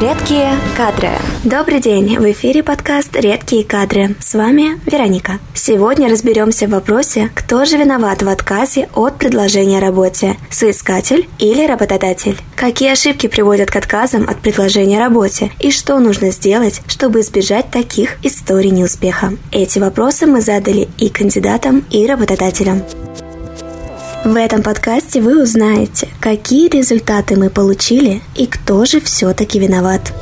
Редкие кадры. Добрый день, в эфире подкаст «Редкие кадры». С вами Вероника. Сегодня разберемся в вопросе, кто же виноват в отказе от предложения о работе – соискатель или работодатель. Какие ошибки приводят к отказам от предложения о работе и что нужно сделать, чтобы избежать таких историй неуспеха. Эти вопросы мы задали и кандидатам, и работодателям. В этом подкасте вы узнаете, какие результаты мы получили и кто же все-таки виноват.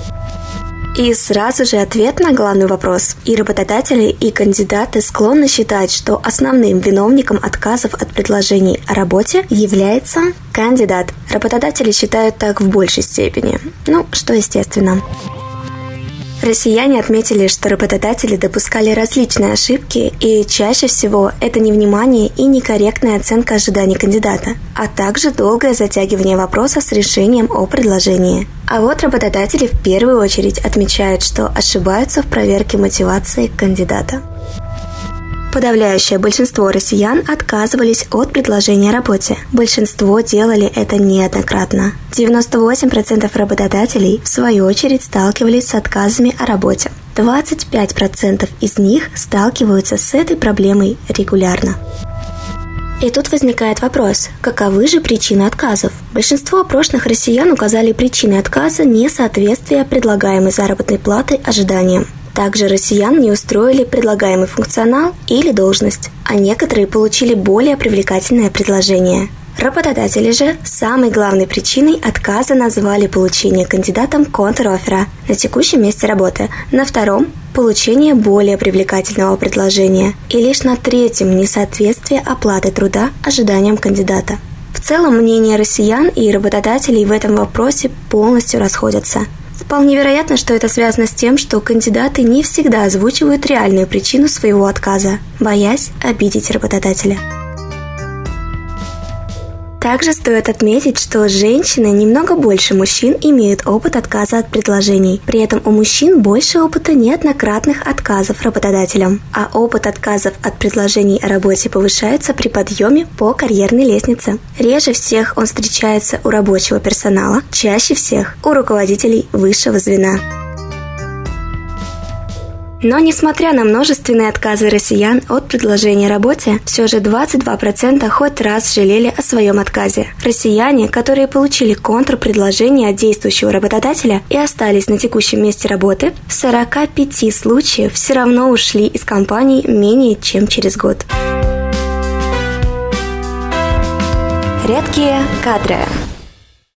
И сразу же ответ на главный вопрос. И работодатели, и кандидаты склонны считать, что основным виновником отказов от предложений о работе является кандидат. Работодатели считают так в большей степени. Ну, что естественно. Россияне отметили, что работодатели допускали различные ошибки, и чаще всего это невнимание и некорректная оценка ожиданий кандидата, а также долгое затягивание вопроса с решением о предложении. А вот работодатели в первую очередь отмечают, что ошибаются в проверке мотивации кандидата. Подавляющее большинство россиян отказывались от предложения работе. Большинство делали это неоднократно. 98% работодателей, в свою очередь, сталкивались с отказами о работе. 25% из них сталкиваются с этой проблемой регулярно. И тут возникает вопрос, каковы же причины отказов? Большинство опрошенных россиян указали причины отказа несоответствия предлагаемой заработной платы ожиданиям. Также россиян не устроили предлагаемый функционал или должность, а некоторые получили более привлекательное предложение. Работодатели же самой главной причиной отказа назвали получение кандидатом контр-оффера на текущем месте работы, на втором – получение более привлекательного предложения и лишь на третьем – несоответствие оплаты труда ожиданиям кандидата. В целом мнения россиян и работодателей в этом вопросе полностью расходятся – Вполне вероятно, что это связано с тем, что кандидаты не всегда озвучивают реальную причину своего отказа, боясь обидеть работодателя. Также стоит отметить, что женщины немного больше мужчин имеют опыт отказа от предложений. При этом у мужчин больше опыта неоднократных отказов работодателям, а опыт отказов от предложений о работе повышается при подъеме по карьерной лестнице. Реже всех он встречается у рабочего персонала, чаще всех у руководителей высшего звена. Но несмотря на множественные отказы россиян от предложения работе, все же 22% хоть раз жалели о своем отказе. Россияне, которые получили контрпредложение от действующего работодателя и остались на текущем месте работы, в 45 случаев все равно ушли из компании менее чем через год. Редкие кадры.